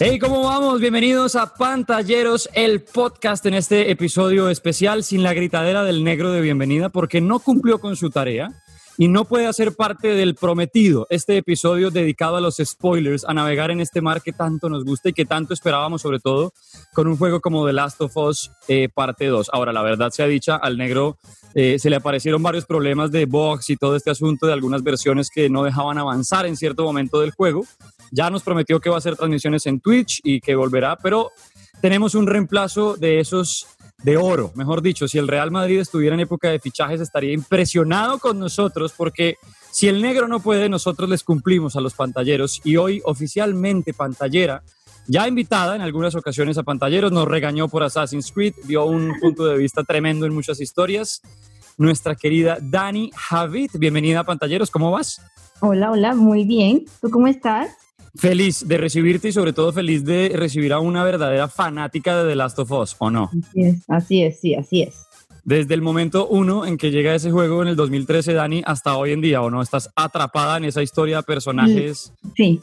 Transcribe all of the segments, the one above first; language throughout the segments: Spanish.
Hey, ¿cómo vamos? Bienvenidos a Pantalleros, el podcast en este episodio especial sin la gritadera del negro de bienvenida porque no cumplió con su tarea y no puede hacer parte del prometido, este episodio dedicado a los spoilers, a navegar en este mar que tanto nos gusta y que tanto esperábamos sobre todo con un juego como The Last of Us eh, parte 2. Ahora, la verdad sea dicha, al negro eh, se le aparecieron varios problemas de box y todo este asunto de algunas versiones que no dejaban avanzar en cierto momento del juego. Ya nos prometió que va a hacer transmisiones en Twitch y que volverá, pero tenemos un reemplazo de esos de oro, mejor dicho, si el Real Madrid estuviera en época de fichajes estaría impresionado con nosotros porque si el negro no puede, nosotros les cumplimos a los pantalleros y hoy oficialmente pantallera, ya invitada en algunas ocasiones a pantalleros, nos regañó por Assassin's Creed, dio un punto de vista tremendo en muchas historias. Nuestra querida Dani Javid, bienvenida a pantalleros, ¿cómo vas? Hola, hola, muy bien. ¿Tú cómo estás? Feliz de recibirte y sobre todo feliz de recibir a una verdadera fanática de The Last of Us, ¿o no? Así es, así es, sí, así es. Desde el momento uno en que llega ese juego en el 2013, Dani, hasta hoy en día, ¿o no? ¿Estás atrapada en esa historia de personajes? Sí,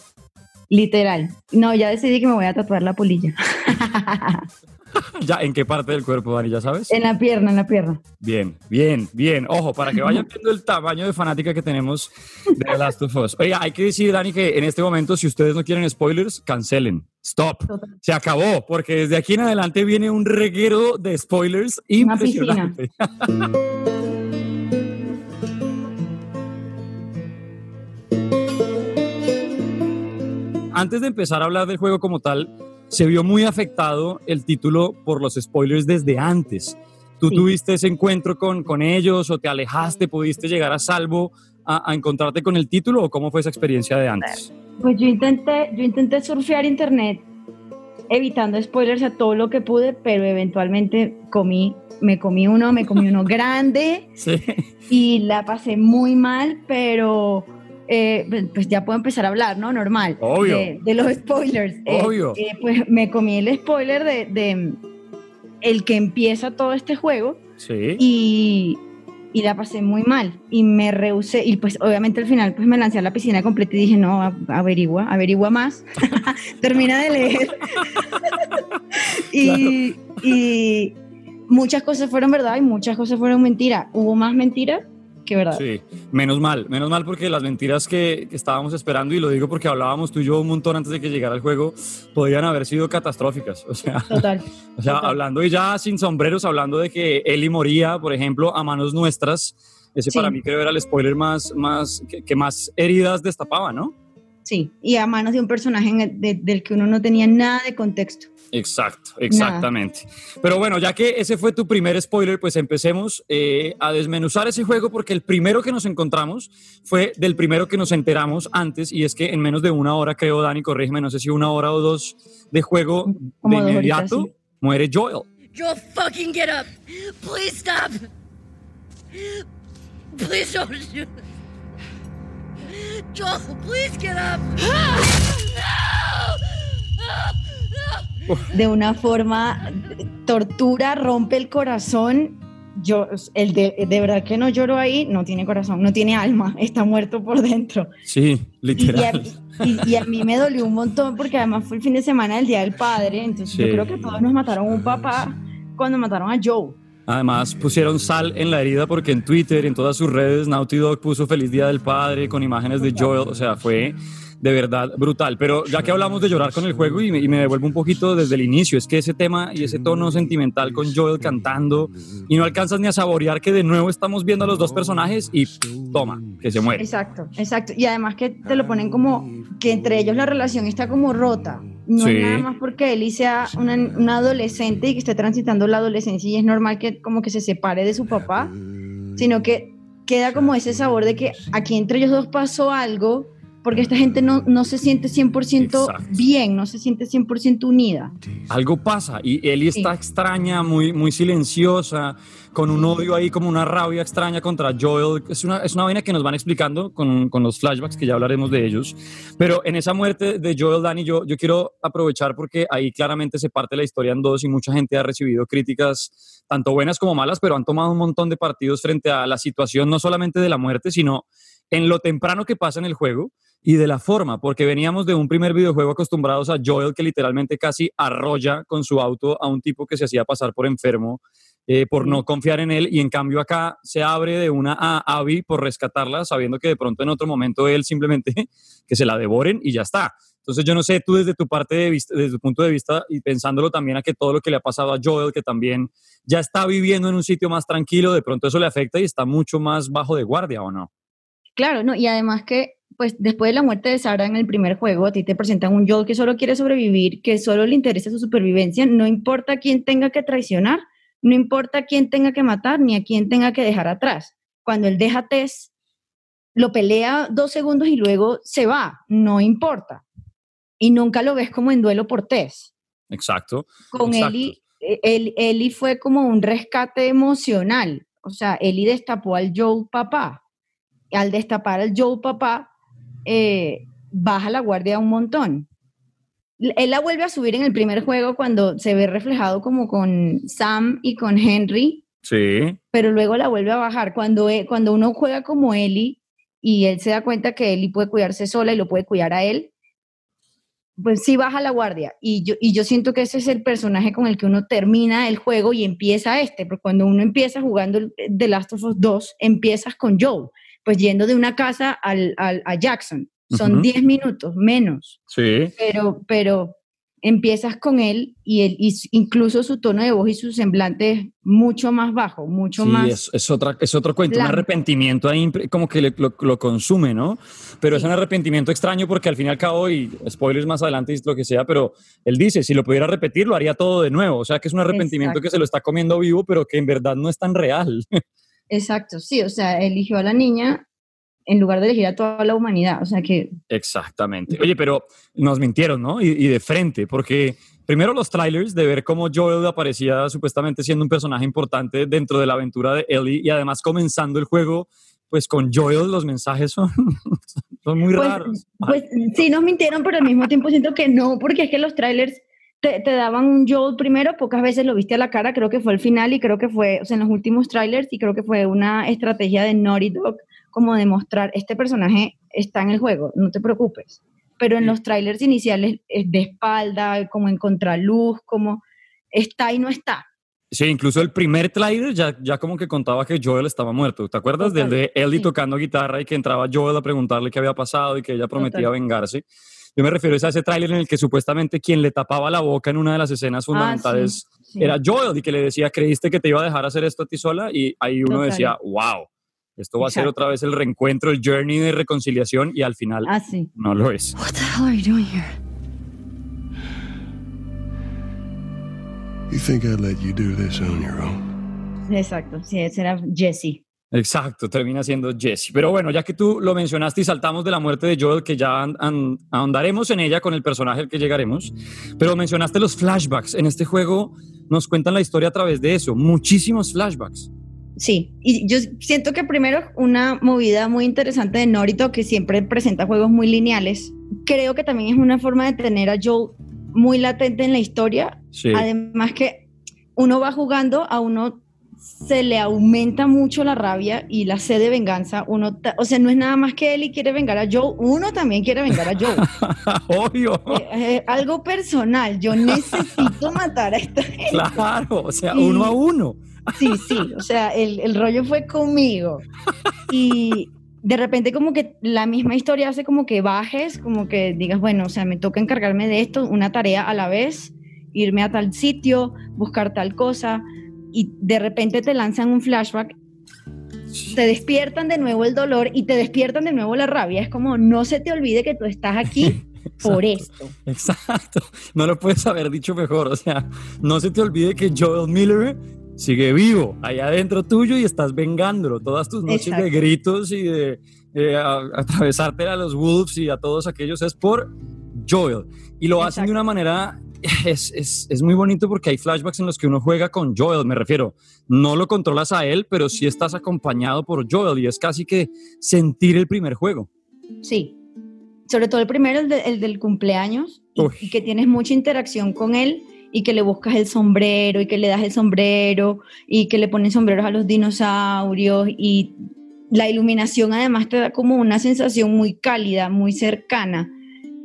literal. No, ya decidí que me voy a tatuar la polilla. ¿Ya en qué parte del cuerpo, Dani? ¿Ya sabes? En la pierna, en la pierna. Bien, bien, bien. Ojo, para que vayan viendo el tamaño de fanática que tenemos de The Last of Us. Oiga, hay que decir, Dani, que en este momento, si ustedes no quieren spoilers, cancelen. Stop. Se acabó, porque desde aquí en adelante viene un reguero de spoilers impresionante. Antes de empezar a hablar del juego como tal, se vio muy afectado el título por los spoilers desde antes. ¿Tú tuviste ese encuentro con, con ellos o te alejaste, pudiste llegar a salvo a, encontrarte con el título o cómo fue esa experiencia de antes? Pues yo intenté, yo intenté surfear internet evitando spoilers a todo lo que pude, pero eventualmente comí, me comí uno, me comí uno grande y la pasé muy mal, pero eh, pues, pues ya puedo empezar a hablar, ¿no? Normal. Obvio. De, los spoilers. Eh, Obvio. Eh, pues me comí el spoiler de, el que empieza todo este juego. Sí. Y, y la pasé muy mal. Y me rehusé. Y pues obviamente al final pues me lancé a la piscina completa y dije, no, averigua, averigua más. Termina de leer. y, y muchas cosas fueron verdad y muchas cosas fueron mentira. Hubo más mentiras verdad. Sí, menos mal, menos mal porque las mentiras que, estábamos esperando, y lo digo porque hablábamos tú y yo un montón antes de que llegara el juego, podían haber sido catastróficas. O sea, total. O sea, hablando y ya sin sombreros, hablando de que Eli moría, por ejemplo, a manos nuestras, ese para mí creo era el spoiler más, más que más heridas destapaba, ¿no? Sí, y a manos de un personaje del que uno no tenía nada de contexto. Exacto, exactamente. Pero bueno, ya que ese fue tu primer spoiler, pues empecemos eh, a desmenuzar ese juego porque el primero que nos encontramos fue del primero que nos enteramos antes y es que en menos de una hora, creo, Dani, corrígeme, no sé si una hora o dos de juego de inmediato, muere Joel. Joel, fucking get up. Please stop. Please don't Joel, please get up. De una forma, tortura, rompe el corazón. Yo, el de, de verdad que no lloro ahí, no tiene corazón, no tiene alma, está muerto por dentro. Sí, literal. Y a, mí me dolió un montón porque además fue el fin de semana del Día del Padre, entonces yo creo que todos nos mataron un papá cuando mataron a Joe. Además pusieron sal en la herida porque en Twitter, en todas sus redes, Naughty Dog puso Feliz Día del Padre con imágenes de Joel, o sea, fue de verdad brutal. Pero ya que hablamos de llorar con el juego y me, devuelvo un poquito desde el inicio, es que ese tema y ese tono sentimental con Joel cantando y no alcanzas ni a saborear que de nuevo estamos viendo a los dos personajes y toma, que se muere. Exacto, exacto. Y además que te lo ponen como que entre ellos la relación está como rota. No es nada más porque Ellie sea una, adolescente y que esté transitando la adolescencia y es normal que como que se separe de su papá, sino que queda como ese sabor de que aquí entre ellos dos pasó algo porque esta gente no, no se siente 100% bien, no se siente 100% unida. Algo pasa y Ellie está extraña, muy, muy silenciosa, con un odio ahí, como una rabia extraña contra Joel. Es una, es una vaina que nos van explicando con, con, los flashbacks, que ya hablaremos de ellos. Pero en esa muerte de Joel, Danny, yo, yo quiero aprovechar porque ahí claramente se parte la historia en dos y mucha gente ha recibido críticas, tanto buenas como malas, pero han tomado un montón de partidos frente a la situación no solamente de la muerte, sino en lo temprano que pasa en el juego y de la forma, porque veníamos de un primer videojuego acostumbrados a Joel que literalmente casi arrolla con su auto a un tipo que se hacía pasar por enfermo eh, por no confiar en él y en cambio acá se abre de una a Abby por rescatarla sabiendo que de pronto en otro momento él simplemente que se la devoren y ya está. Entonces yo no sé, tú desde tu parte de vista, desde tu punto de vista y pensándolo también a que todo lo que le ha pasado a Joel, que también ya está viviendo en un sitio más tranquilo, de pronto eso le afecta y está mucho más bajo de guardia, ¿o no? Claro, no, y además que pues después de la muerte de Sarah en el primer juego, a ti te presentan un Joel que solo quiere sobrevivir, que solo le interesa su supervivencia, no importa quién tenga que traicionar, no importa quién tenga que matar ni a quién tenga que dejar atrás. Cuando él deja Tess, lo pelea dos segundos y luego se va, no importa y nunca lo ves como en duelo por Tess. Exacto. Con Eli, eh, Eli fue como un rescate emocional. O sea, Eli destapó al Joe papá. Al destapar al Joe papá, eh, baja la guardia un montón. Él la vuelve a subir en el primer juego cuando se ve reflejado como con Sam y con Henry. Sí. Pero luego la vuelve a bajar. Cuando, eh, cuando uno juega como Eli y él se da cuenta que Eli puede cuidarse sola y lo puede cuidar a él, pues sí baja la guardia. Y yo, y yo siento que ese es el personaje con el que uno termina el juego y empieza este, porque cuando uno empieza jugando The Last of Us 2, empiezas con Joe, pues yendo de una casa al, a Jackson. Son 10 minutos menos. Sí. Pero, pero empiezas con él y, él, incluso su tono de voz y su semblante es mucho más bajo, mucho sí, más... Es, es, otra, es otro cuento, un arrepentimiento ahí como que lo, consume, ¿no? Pero es un arrepentimiento extraño porque al fin y al cabo, y spoilers más adelante y lo que sea, pero él dice, si lo pudiera repetir, lo haría todo de nuevo. O sea, que es un arrepentimiento que se lo está comiendo vivo, pero que en verdad no es tan real. Exacto, sí, o sea, eligió a la niña en lugar de elegir a toda la humanidad. O sea que... Exactamente. Oye, pero nos mintieron, ¿no? Y, de frente, porque primero los trailers de ver cómo Joel aparecía supuestamente siendo un personaje importante dentro de la aventura de Ellie y además comenzando el juego, pues con Joel los mensajes son, son muy pues, raros. Pues sí nos mintieron, pero al mismo tiempo siento que no, porque es que los trailers... Te, te, daban un Joel primero, pocas veces lo viste a la cara, creo que fue el final y creo que fue, o sea, en los últimos trailers y creo que fue una estrategia de Naughty Dog como demostrar, este personaje está en el juego, no te preocupes. Pero en los trailers iniciales es de espalda, como en contraluz, como está y no está. Sí, incluso el primer trailer ya, ya como que contaba que Joel estaba muerto. ¿Te acuerdas del de Ellie tocando guitarra y que entraba Joel a preguntarle qué había pasado y que ella prometía vengarse? Yo me refiero a ese tráiler en el que supuestamente quien le tapaba la boca en una de las escenas ah, fundamentales era Joel y que le decía, ¿creíste que te iba a dejar hacer esto a ti sola? Y ahí uno decía, wow. Esto va a ser otra vez el reencuentro, el journey de reconciliación y al final ah, no lo es. What the hell are you doing here? You think I'd let you do this on your own? Exacto, sí, ese era Jesse. Exacto, termina siendo Jesse. Pero bueno, ya que tú lo mencionaste y saltamos de la muerte de Joel, que ya ahondaremos en ella con el personaje al que llegaremos, pero mencionaste los flashbacks. En este juego nos cuentan la historia a través de eso, muchísimos flashbacks. Sí, y yo siento que primero una movida muy interesante de Norito que siempre presenta juegos muy lineales. Creo que también es una forma de tener a Joe muy latente en la historia. Además que uno va jugando, a uno se le aumenta mucho la rabia y la sed de venganza. Uno, o sea, no es nada más que y quiere vengar a Joe, uno también quiere vengar a Joe. Obvio. Eh, algo personal, yo necesito matar a esta gente. Claro, o sea, uno a uno. Sí, sí, o sea, el, el rollo fue conmigo. Y de repente como que la misma historia hace como que bajes, como que digas, bueno, o sea, me toca encargarme de esto, una tarea a la vez, irme a tal sitio, buscar tal cosa, y de repente te lanzan un flashback, te despiertan de nuevo el dolor y te despiertan de nuevo la rabia. Es como, no se te olvide que tú estás aquí por esto. Exacto, no lo puedes haber dicho mejor, o sea, no se te olvide que Joel Miller sigue vivo allá adentro tuyo y estás vengándolo. Todas tus noches de gritos y de atravesarte a los Wolves y a todos aquellos es por Joel. Y lo hacen de una manera, es, es, es, muy bonito porque hay flashbacks en los que uno juega con Joel, me refiero. No lo controlas a él, pero sí estás acompañado por Joel y es casi que sentir el primer juego. Sí, sobre todo el primero, el, del cumpleaños, y que tienes mucha interacción con él y que le buscas el sombrero y que le das el sombrero y que le pones sombreros a los dinosaurios y la iluminación además te da como una sensación muy cálida, muy cercana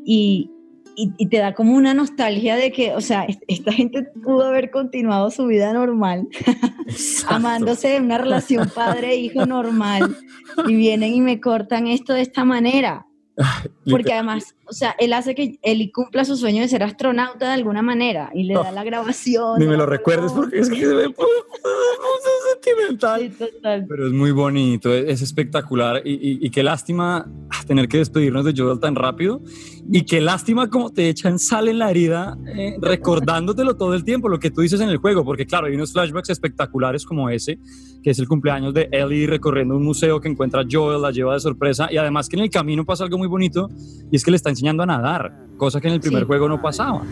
y, y, te da como una nostalgia de que, o sea, esta gente pudo haber continuado su vida normal, amándose en una relación padre-hijo normal y vienen y me cortan esto de esta manera. Porque además, o sea, él hace que él cumpla su sueño de ser astronauta de alguna manera y le da la grabación. Ni me lo recuerdes porque es que se ve sentimental. Pero es muy bonito, es espectacular y, qué lástima tener que despedirnos de Joel tan rápido y qué lástima como te echan sal en la herida eh, recordándotelo todo el tiempo, lo que tú dices en el juego, porque claro, hay unos flashbacks espectaculares como ese, que es el cumpleaños de Ellie recorriendo un museo que encuentra Joel, la lleva de sorpresa y además que en el camino pasa algo muy bonito y es que le está enseñando a nadar, cosa que en el primer juego no pasaba.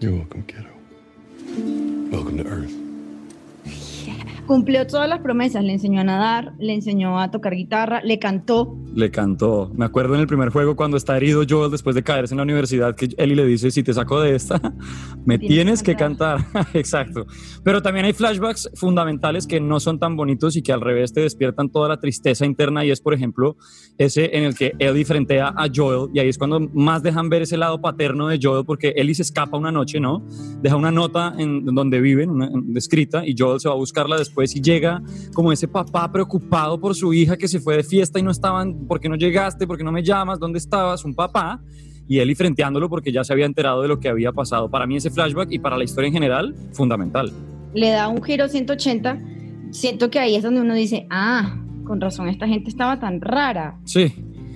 You're welcome, kiddo. Welcome to Earth. Cumplió todas las promesas, le enseñó a nadar, le enseñó a tocar guitarra, le cantó. Le cantó. Me acuerdo en el primer juego cuando está herido Joel después de caerse en la universidad que Ellie le dice, si te saco de esta, me tienes, que cantar. Exacto. Pero también hay flashbacks fundamentales que no son tan bonitos y que al revés te despiertan toda la tristeza interna y es, por ejemplo, ese en el que Ellie frentea a Joel y ahí es cuando más dejan ver ese lado paterno de Joel porque Ellie se escapa una noche, ¿no? Deja una nota en donde viven, una, escrita, y Joel se va a buscarla después y llega como ese papá preocupado por su hija que se fue de fiesta y no estaban, ¿por qué no llegaste? ¿Por qué no me llamas? ¿Dónde estabas? Un papá y Ellie frenteándolo porque ya se había enterado de lo que había pasado. Para mí ese flashback y para la historia en general, fundamental. Le da un giro 180. Siento que ahí es donde uno dice, ah, con razón, esta gente estaba tan rara. Sí.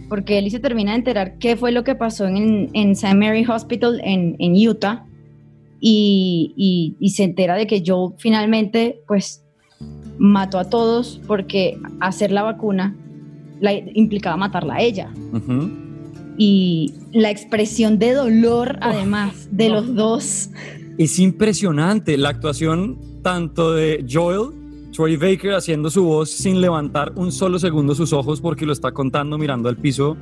Porque Ellie se termina de enterar qué fue lo que pasó en, en St. Mary Hospital en, en Utah y, y, y, se entera de que Joe finalmente, pues, mató a todos porque hacer la vacuna la, implicaba matarla a ella. Y la expresión de dolor, además, de los dos. Es impresionante la actuación tanto de Joel, Troy Baker haciendo su voz sin levantar un solo segundo sus ojos porque lo está contando mirando al piso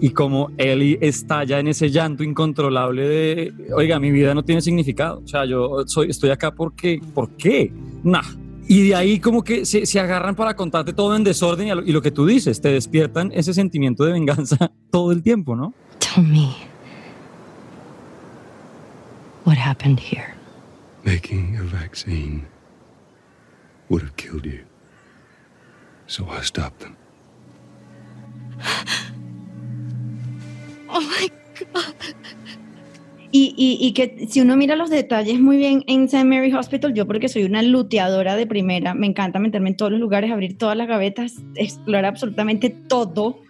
y como Ellie estalla en ese llanto incontrolable de, oiga, mi vida no tiene significado. O sea, yo soy, estoy acá porque, ¿por qué? Nah, y de ahí como que se, se, agarran para contarte todo en desorden y, lo, y, lo, que tú dices, te despiertan ese sentimiento de venganza todo el tiempo, ¿no? Tell me, what happened here? Making a vaccine would have killed you. So I stopped them. Oh my God. Y, que si uno mira los detalles muy bien en St. Mary Hospital, yo porque soy una luteadora de primera, me encanta meterme en todos los lugares, abrir todas las gavetas, explorar absolutamente todo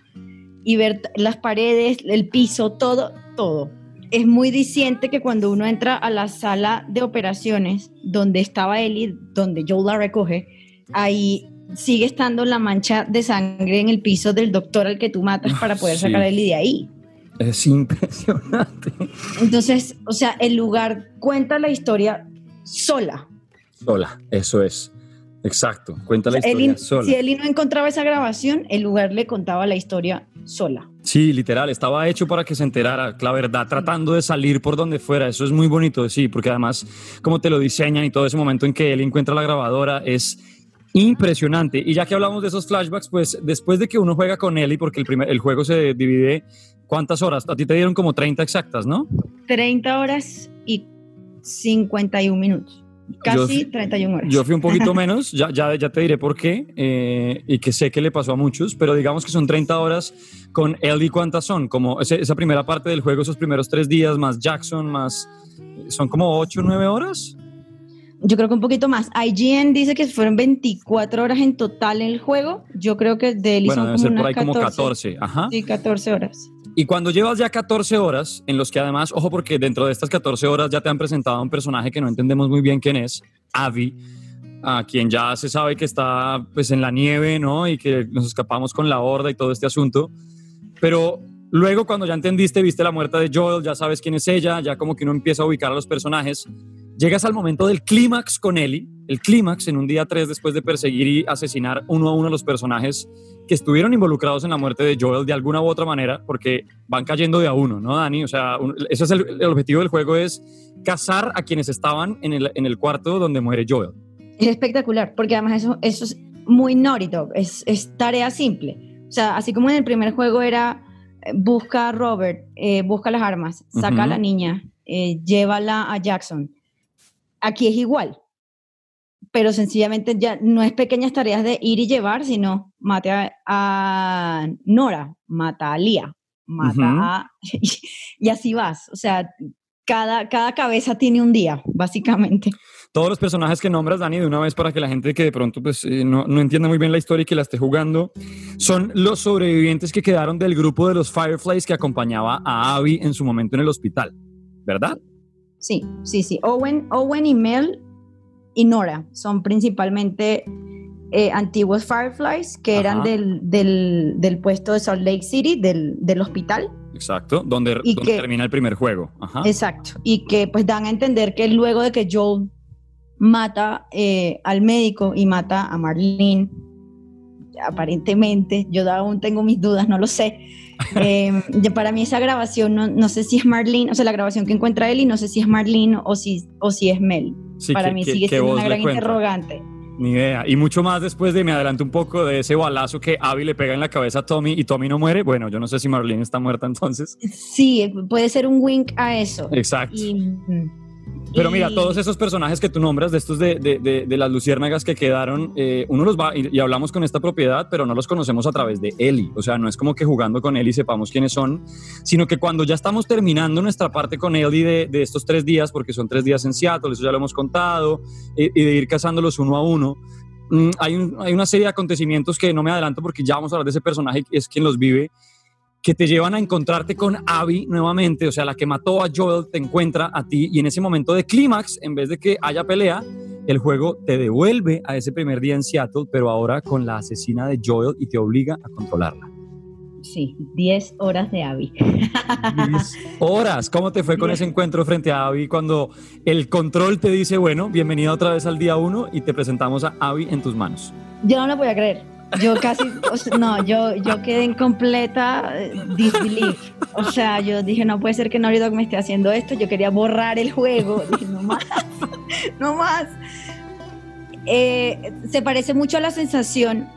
y ver las paredes, el piso, todo, todo. Es muy diciente que cuando uno entra a la sala de operaciones donde estaba Ellie, donde Joe la recoge, ahí sigue estando la mancha de sangre en el piso del doctor al que tú matas para poder sacar a Ellie de ahí. Es impresionante. Entonces, o sea, el lugar cuenta la historia sola. Sola, eso es. Exacto, cuenta la historia sola. Si Eli no encontraba esa grabación, el lugar le contaba la historia sola. Sí, literal, estaba hecho para que se enterara, la verdad, tratando de salir por donde fuera. Eso es muy bonito, sí, porque además, como te lo diseñan y todo ese momento en que él encuentra la grabadora es impresionante. Y ya que hablamos de esos flashbacks, pues después de que uno juega con Ellie, porque el, primer, el juego se divide ¿Cuántas horas? A ti te dieron como 30 exactas, ¿no? 30 horas y 51 minutos. Casi 31 horas. Yo fui un poquito menos, ya, ya, ya te diré por qué, eh, y que sé que le pasó a muchos, pero digamos que son 30 horas con Ellie, ¿cuántas son? Como esa primera parte del juego, esos primeros tres días, más Jackson, más... ¿Son como 8 o 9 horas? Yo creo que un poquito más. IGN dice que fueron 24 horas en total en el juego. Yo creo que de Ellie bueno, son como, por ahí 14, como 14. Ajá. Sí, 14 horas. Y cuando llevas ya 14 horas, en los que además, ojo, porque dentro de estas 14 horas ya te han presentado a un personaje que no entendemos muy bien quién es, Abby, a quien ya se sabe que está pues en la nieve, ¿no? Y que nos escapamos con la horda y todo este asunto. Pero luego cuando ya entendiste, viste la muerte de Joel, ya sabes quién es ella, ya como que uno empieza a ubicar a los personajes. Llegas al momento del clímax con Ellie, el clímax en un día 3 después de perseguir y asesinar uno a uno a los personajes que estuvieron involucrados en la muerte de Joel de alguna u otra manera, porque van cayendo de a uno, ¿no, Dani? O sea, un- ese es el, el objetivo del juego, es cazar a quienes estaban en el, en el cuarto donde muere Joel. Es espectacular, porque además eso, eso es muy Naughty Dog, es, es tarea simple. O sea, así como en el primer juego era eh, busca a Robert, eh, busca las armas, saca a la niña, eh, llévala a Jackson. Aquí es igual, pero sencillamente ya no es pequeñas tareas de ir y llevar, sino mate a, a Nora, mata a Lía, mata a... y así vas. O sea, cada, cada cabeza tiene un día, básicamente. Todos los personajes que nombras, Dani, de una vez para que la gente que de pronto pues, eh, no, no entienda muy bien la historia y que la esté jugando, son los sobrevivientes que quedaron del grupo de los Fireflies que acompañaba a Abby en su momento en el hospital, ¿verdad? Sí, sí, sí. Owen, Owen y Mel y Nora son principalmente eh, antiguos Fireflies que eran del, del, del puesto de Salt Lake City, del, del hospital. Exacto, donde, Y donde que- termina el primer juego. Ajá. Exacto. Y que pues dan a entender que luego de que Joel mata eh, al médico y mata a Marlene, aparentemente, yo aún tengo mis dudas, no lo sé. Eh, ya para mí esa grabación, no, no sé si es Marlene, o sea, la grabación que encuentra él y no sé si es Marlene o si, o si es Mel. Sí, para ¿qué- mí sigue siendo una gran interrogante. Ni idea. Y mucho más después de, me adelanto un poco, de ese balazo que Abby le pega en la cabeza a Tommy y Tommy no muere. Bueno, yo no sé si Marlene está muerta entonces. Sí, puede ser un wink a eso. Exacto. Y, Pero mira, todos esos personajes que tú nombras, de estos de, de- de- de las luciérnagas que quedaron, eh, uno los va, y, y hablamos con esta propiedad, pero no los conocemos a través de Eli. O sea, no es como que jugando con Eli sepamos quiénes son, sino que cuando ya estamos terminando nuestra parte con Eli de, de estos tres días, porque son tres días en Seattle, eso ya lo hemos contado, eh, y de ir cazándolos uno a uno, mm, hay, un- hay una serie de acontecimientos que no me adelanto porque ya vamos a hablar de ese personaje, que es quien los vive, que te llevan a encontrarte con Abby nuevamente, o sea, la que mató a Joel te encuentra a ti y en ese momento de clímax, en vez de que haya pelea, el juego te devuelve a ese primer día en Seattle, pero ahora con la asesina de Joel y te obliga a controlarla. Sí, 10 horas de Abby. Horas, ¿cómo te fue con ese encuentro frente a Abby cuando el control te dice, bueno, bienvenida otra vez al día uno y te presentamos a Abby en tus manos? Yo no lo podía creer. Yo casi, o sea, no, yo, yo quedé en completa eh, disbelief. O sea, yo dije, no puede ser que Naughty Dog me esté haciendo esto. Yo quería borrar el juego. No más, no más. Eh, se parece mucho a la sensación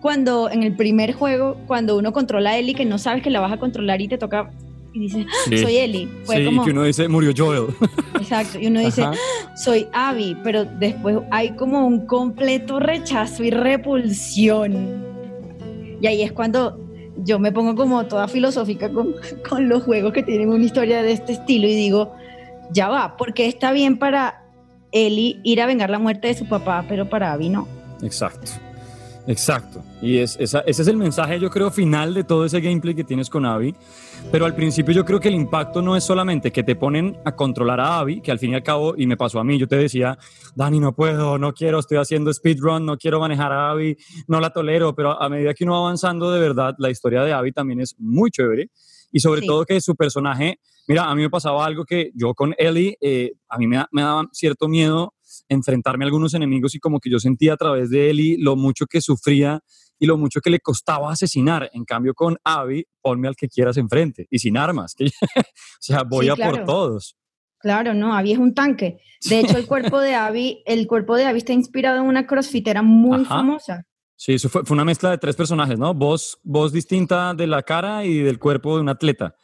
cuando en el primer juego, cuando uno controla a Ellie, que no sabes que la vas a controlar y te toca y dices, "Ah, Sí. soy Ellie. Fue sí, como, que uno dice, murió Joel. exacto. Y uno dice, Ajá. soy Abby, pero después hay como un completo rechazo y repulsión. Y ahí es cuando yo me pongo como toda filosófica con, con los juegos que tienen una historia de este estilo y digo, ya va, porque está bien para Ellie ir a vengar la muerte de su papá, pero para Abby no. Exacto. Exacto. Y es, esa- ese es el mensaje, yo creo, final de todo ese gameplay que tienes con Abby. Pero al principio yo creo que el impacto no es solamente que te ponen a controlar a Abby, que al fin y al cabo, y me pasó a mí, yo te decía, Dani, no puedo, no quiero, estoy haciendo speedrun, no quiero manejar a Abby, no la tolero, pero a medida que uno va avanzando, de verdad, la historia de Abby también es muy chévere. Y sobre Sí. todo que su personaje, mira, a mí me pasaba algo que yo con Ellie, eh, a mí me, me daba cierto miedo enfrentarme a algunos enemigos y como que yo sentía a través de Ellie lo mucho que sufría y lo mucho que le costaba asesinar. En cambio, con Abby, ponme al que quieras enfrente y sin armas. que- o sea, voy Sí, a por todos. Claro, no, Abby es un tanque. De hecho, el cuerpo de Abby, el cuerpo de Abby está inspirado en una crossfitera muy Ajá. famosa. Sí, eso fue, fue una mezcla de tres personajes, ¿no? Voz, voz distinta de la cara y del cuerpo de un atleta.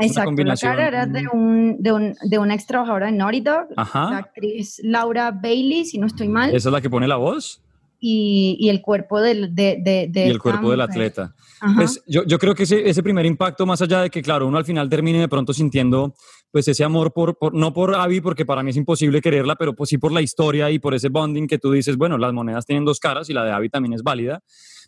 Exacto, la cara era de, un, de, un, de una ex trabajadora de Naughty Dog, la Ajá. actriz Laura Bailey, si no estoy mal, Esa es la que pone la voz y, y el cuerpo del, de, de, de y el cuerpo del atleta. Pues yo, yo creo que ese, ese primer impacto, más allá de que, claro, uno al final termine de pronto sintiendo pues ese amor por, por- no por Abby, porque para mí es imposible quererla, pero pues sí por la historia y por ese bonding que tú dices, bueno, las monedas tienen dos caras y la de Abby también es válida,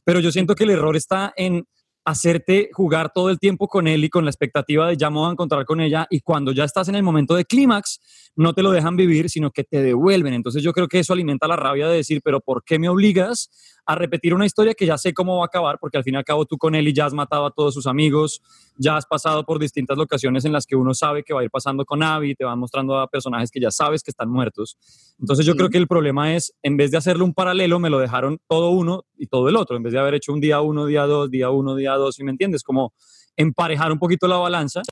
pero yo siento que el error está en hacerte jugar todo el tiempo con él y con la expectativa de ya me voy a encontrar con ella y cuando ya estás en el momento de clímax no te lo dejan vivir, sino que te devuelven. Entonces yo creo que eso alimenta la rabia de decir, pero ¿por qué me obligas a repetir una historia que ya sé cómo va a acabar, porque al fin y al cabo tú con él y ya has matado a todos sus amigos, ya has pasado por distintas locaciones en las que uno sabe que va a ir pasando con Abby, te van mostrando a personajes que ya sabes que están muertos. Entonces yo creo que el problema es, en vez de hacerle un paralelo, me lo dejaron todo uno y todo el otro, en vez de haber hecho un día uno, día dos, día uno, día dos, ¿sí me entiendes? Como emparejar un poquito la balanza,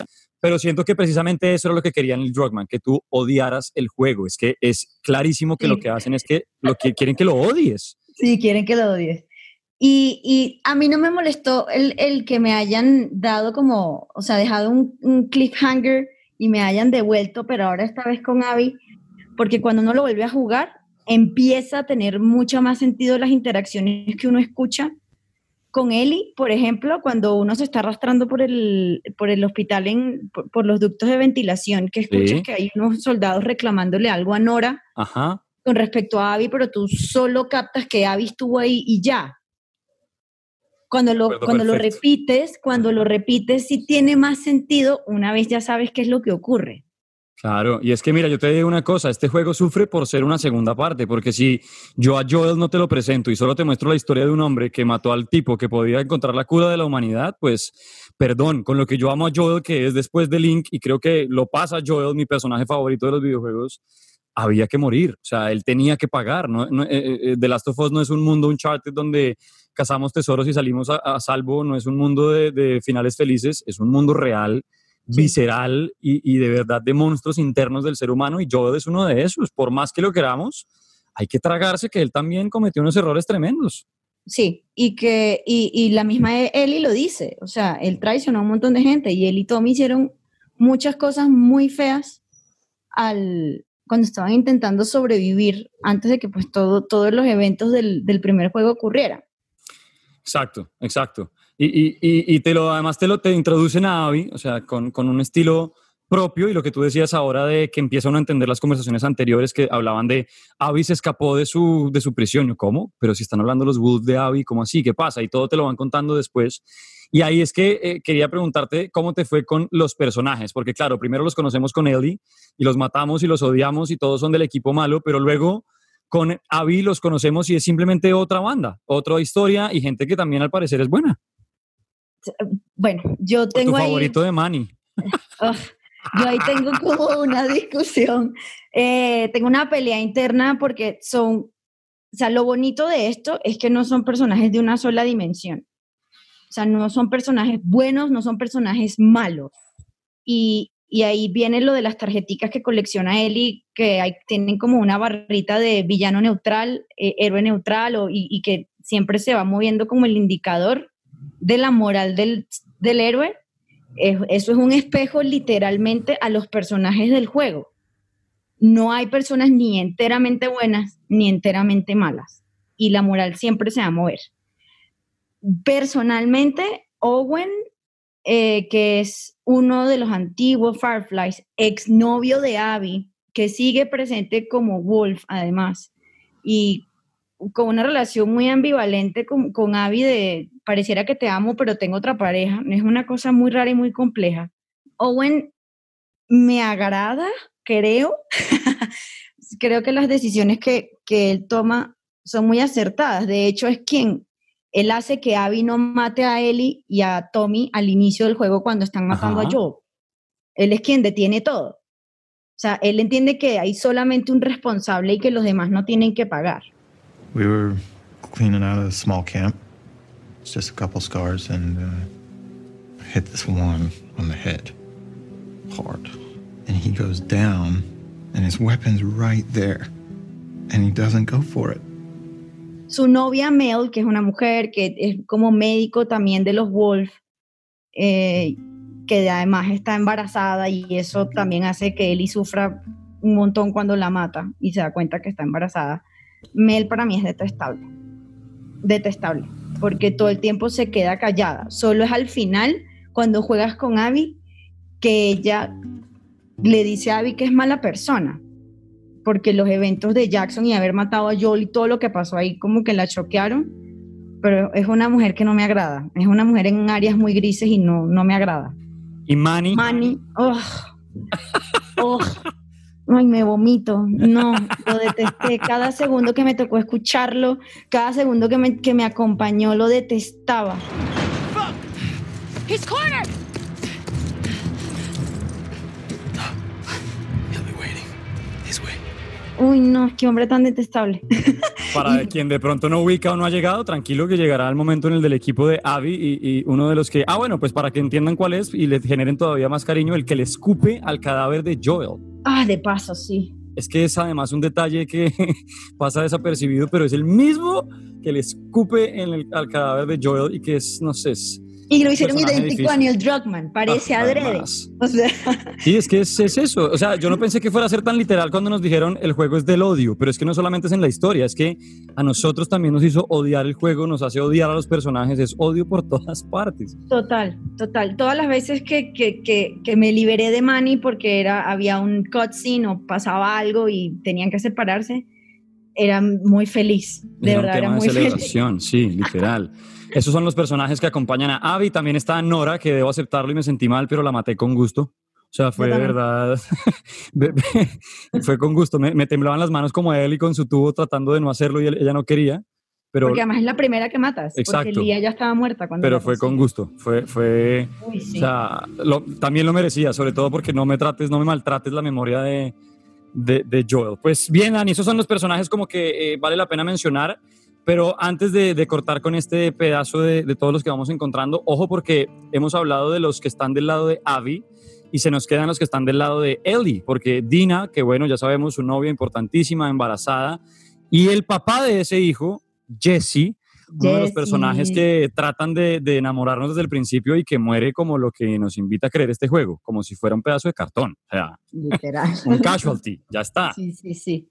pero siento que precisamente eso era lo que querían el Drugman, que tú odiaras el juego. Es que es clarísimo que lo que hacen es que, lo que quieren que lo odies. Sí, quieren que lo odies. Y, y a mí no me molestó el, el, que me hayan dado como, o sea, dejado un, un, cliffhanger y me hayan devuelto, pero ahora esta vez con Abby, porque cuando uno lo vuelve a jugar, empieza a tener mucho más sentido las interacciones que uno escucha con Eli, por ejemplo, cuando uno se está arrastrando por el, por el hospital, en, por, los ductos de ventilación, que escuchas sí. que hay unos soldados reclamándole algo a Nora Ajá. Con respecto a Abby, pero tú solo captas que Abby estuvo ahí y ya. Cuando lo, cuando lo repites, cuando lo repites, sí tiene más sentido una vez ya sabes qué es lo que ocurre. Claro, y es que mira, yo te digo una cosa, este juego sufre por ser una segunda parte, porque si yo a Joel no te lo presento y solo te muestro la historia de un hombre que mató al tipo que podía encontrar la cura de la humanidad, pues perdón, con lo que yo amo a Joel, que es después de Link, y creo que lo pasa Joel, mi personaje favorito de los videojuegos, había que morir, o sea, él tenía que pagar, ¿no? no eh, eh, The Last of Us no es un mundo Uncharted donde cazamos tesoros y salimos a, a salvo, no es un mundo de, de finales felices, es un mundo real visceral y, y, de verdad de monstruos internos del ser humano y Joel es uno de esos. Por más que lo queramos, hay que tragarse que él también cometió unos errores tremendos. Sí, y que y, y la misma Ellie lo dice, o sea, él traicionó a un montón de gente y él y Tommy hicieron muchas cosas muy feas al cuando estaban intentando sobrevivir antes de que pues todo, todos los eventos del, del primer juego ocurrieran. Exacto, exacto. Y, y, y, te lo, además te lo te introducen a Abby, o sea, con, con, un estilo propio y lo que tú decías ahora de que empieza uno a entender las conversaciones anteriores que hablaban de Abby se escapó de su, de su prisión. ¿Cómo? Pero si están hablando los Wolves de Abby, ¿cómo así? ¿Qué pasa? Y todo te lo van contando después. Y ahí es que eh, quería preguntarte cómo te fue con los personajes, porque claro, primero los conocemos con Ellie y los matamos y los odiamos y todos son del equipo malo, pero luego con Abby los conocemos y es simplemente otra banda, otra historia y gente que también al parecer es buena bueno, yo tengo tu ahí, favorito de Manny. Oh, yo ahí tengo como una discusión, eh, tengo una pelea interna porque son, o sea, lo bonito de esto es que no son personajes de una sola dimensión. O sea, no son personajes buenos, no son personajes malos. Y, y ahí viene lo de las tarjeticas que colecciona Eli, que hay, tienen como una barrita de villano neutral, eh, héroe neutral, o, y, y que siempre se va moviendo como el indicador de la moral del, del héroe, eso es un espejo literalmente a los personajes del juego. No hay personas ni enteramente buenas ni enteramente malas. Y la moral siempre se va a mover. Personalmente, Owen, eh, que es uno de los antiguos Fireflies, exnovio de Abby, que sigue presente como Wolf además, y con una relación muy ambivalente con, con Abby de pareciera que te amo, pero tengo otra pareja. Es una cosa muy rara y muy compleja. Owen me agrada, creo. creo que las decisiones que, que él toma son muy acertadas. De hecho, es quien él hace que Abby no mate a Ellie y a Tommy al inicio del juego cuando están matando Ajá. a Joe. Él es quien detiene todo. O sea, él entiende que hay solamente un responsable y que los demás no tienen que pagar. We were cleaning out a small camp. Just a couple scars, and uh, hit this one on the head hard. And he goes down, and his weapon's right there. And he doesn't go for it. Su novia Mel, que es una mujer que es como médico también de los Wolf, eh, que además está embarazada y eso también hace que Ellie sufra un montón cuando la mata y se da cuenta que está embarazada. Mel para mí es detestable. Detestable. Porque todo el tiempo se queda callada. Solo es al final, cuando juegas con Abby, que ella le dice a Abby que es mala persona. Porque los eventos de Jackson y haber matado a Joel y todo lo que pasó ahí, como que la choquearon. Pero es una mujer que no me agrada. Es una mujer en áreas muy grises y no, no me agrada. ¿Y Manny? Manny, oh, oh, Ay, me vomito. No, lo detesté. Cada segundo que me tocó escucharlo, cada segundo que me, que me acompañó, lo detestaba. Uy, no, qué hombre tan detestable. Para quien de pronto no ubica o no ha llegado, tranquilo que llegará el momento en el del equipo de Abby y, y uno de los que, ah bueno, pues para que entiendan cuál es y le generen todavía más cariño, el que le escupe al cadáver de Joel. Ah, de paso, sí. Es que es además un detalle que pasa desapercibido, pero es el mismo que le escupe en el, al cadáver de Joel y que es, no sé, es, Y lo hicieron idéntico a. Neil Druckmann, parece Ah, adrede. O sea, Sí, es que es, es eso. O sea, yo no pensé que fuera a ser tan literal cuando nos dijeron el juego es del odio, pero es que no solamente es en la historia, es que a nosotros también nos hizo odiar el juego, nos hace odiar a los personajes, es odio por todas partes. total, total. Todas las veces que, que, que, que me liberé de Manny porque era, había un cutscene o pasaba algo y tenían que separarse, era muy feliz. De Era un verdad, era tema muy de feliz. celebración, sí, literal. Esos son los personajes que acompañan a Abby. También está Nora, que debo aceptarlo y me sentí mal, pero la maté con gusto. O sea, fue de verdad. fue con gusto. Me, me temblaban las manos como a él y con su tubo tratando de no hacerlo y él- ella no quería. Pero, Porque además es la primera que matas. Exacto. Porque Lía ya estaba muerta cuando pero fue con gusto. Fue, fue, Uy, O sí. sea, lo- también lo merecía, sobre todo porque no me trates, no me maltrates la memoria de, de, de Joel. Pues bien, Dani, esos son los personajes como que eh, vale la pena mencionar, pero antes de, de cortar con este pedazo de, de todos los que vamos encontrando, ojo porque hemos hablado de los que están del lado de Abby y se nos quedan los que están del lado de Ellie, porque Dina, que bueno, ya sabemos, su novia importantísima, embarazada, y el papá de ese hijo, Jesse, uno de los personajes que tratan de, de enamorarnos desde el principio y que muere como lo que nos invita a creer este juego, como si fuera un pedazo de cartón, o sea, Literal. un casualty, ya está. Sí, sí, sí.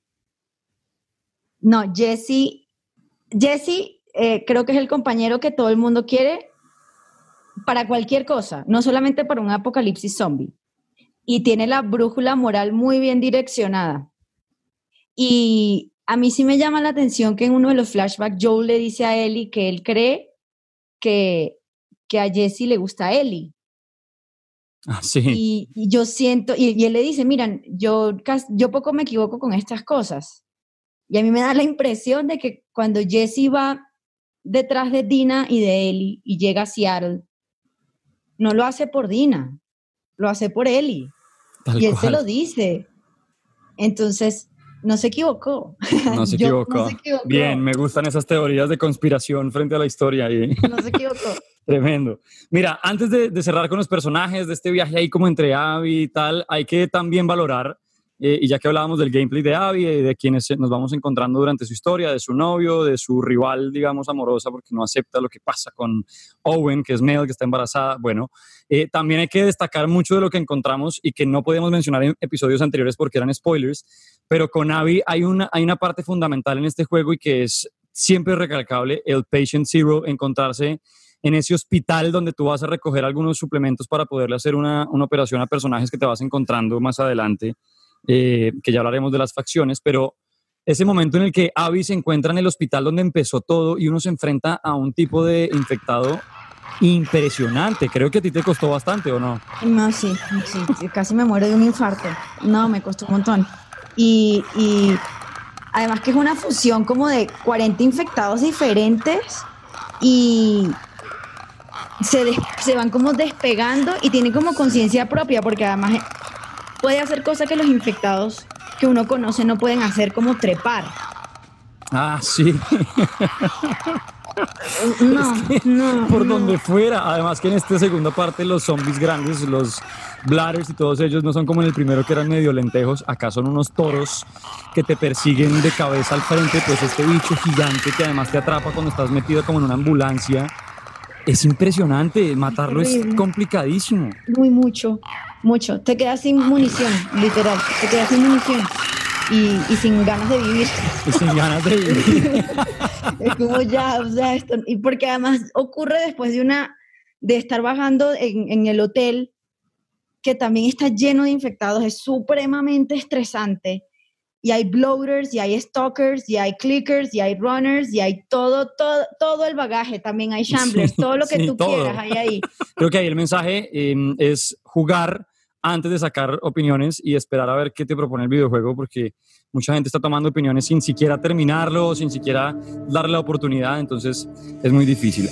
No, Jesse, Jesse eh, creo que es el compañero que todo el mundo quiere para cualquier cosa, no solamente para un apocalipsis zombie. Y tiene la brújula moral muy bien direccionada. Y a mí sí me llama la atención que en uno de los flashbacks Joe le dice a Ellie que él cree que, que a Jesse le gusta a Ellie. Ah, sí, Y, y yo siento, y, y él le dice, miran, yo, yo poco me equivoco con estas cosas. Y a mí me da la impresión de que cuando Jesse va detrás de Dina y de Ellie y llega a Seattle, no lo hace por Dina, lo hace por Ellie. tal y él se lo dice. Entonces, no se equivocó. No se equivocó. no se equivocó. Bien, me gustan esas teorías de conspiración frente a la historia. y- No se equivocó. Tremendo. Mira, antes de, de cerrar con los personajes de este viaje ahí como entre Abby y tal, hay que también valorar, eh, y ya que hablábamos del gameplay de Abby, y de quienes nos vamos encontrando durante su historia, de su novio, de su rival, digamos, amorosa, porque no acepta lo que pasa con Owen, que es Mel, que está embarazada. Bueno, eh, también hay que destacar mucho de lo que encontramos y que no podemos mencionar en episodios anteriores porque eran spoilers, pero con Abby hay una, hay una parte fundamental en este juego y que es siempre recalcable, el Patient Zero, encontrarse en ese hospital donde tú vas a recoger algunos suplementos para poderle hacer una, una operación a personajes que te vas encontrando más adelante, eh, que ya hablaremos de las facciones, pero ese momento en el que Abby se encuentra en el hospital donde empezó todo y uno se enfrenta a un tipo de infectado impresionante. Creo que a ti te costó bastante, ¿o no? No, sí, sí, casi me muero de un infarto. No, me costó un montón. Y, y además que es una fusión como de 40 infectados diferentes y se, se van como despegando y tienen como conciencia propia porque además puede hacer cosas que los infectados que uno conoce no pueden hacer como trepar. Ah, sí, No, no. por no. donde fuera. Además que en esta segunda parte los zombies grandes, los bladders y todos ellos no son como en el primero que eran medio lentejos. Acá son unos toros que te persiguen de cabeza al frente. Pues este bicho gigante que además te atrapa cuando estás metido como en una ambulancia. Es impresionante, matarlo es complicadísimo. Muy mucho, mucho. Te quedas sin munición, literal. Te quedas sin munición y, y sin ganas de vivir. Y sin ganas de vivir. Es como ya, o sea, esto. Y porque además ocurre después de una, de estar bajando en, en el hotel, que también está lleno de infectados, es supremamente estresante. Y hay bloaters, y hay stalkers, y hay clickers, y hay runners, y hay todo, todo, todo el bagaje. También hay shamblers, Sí, todo lo que sí, tú todo. quieras hay ahí. Creo que ahí el mensaje eh, es jugar antes de sacar opiniones y esperar a ver qué te propone el videojuego, porque mucha gente está tomando opiniones sin siquiera terminarlo, sin siquiera darle la oportunidad, entonces es muy difícil.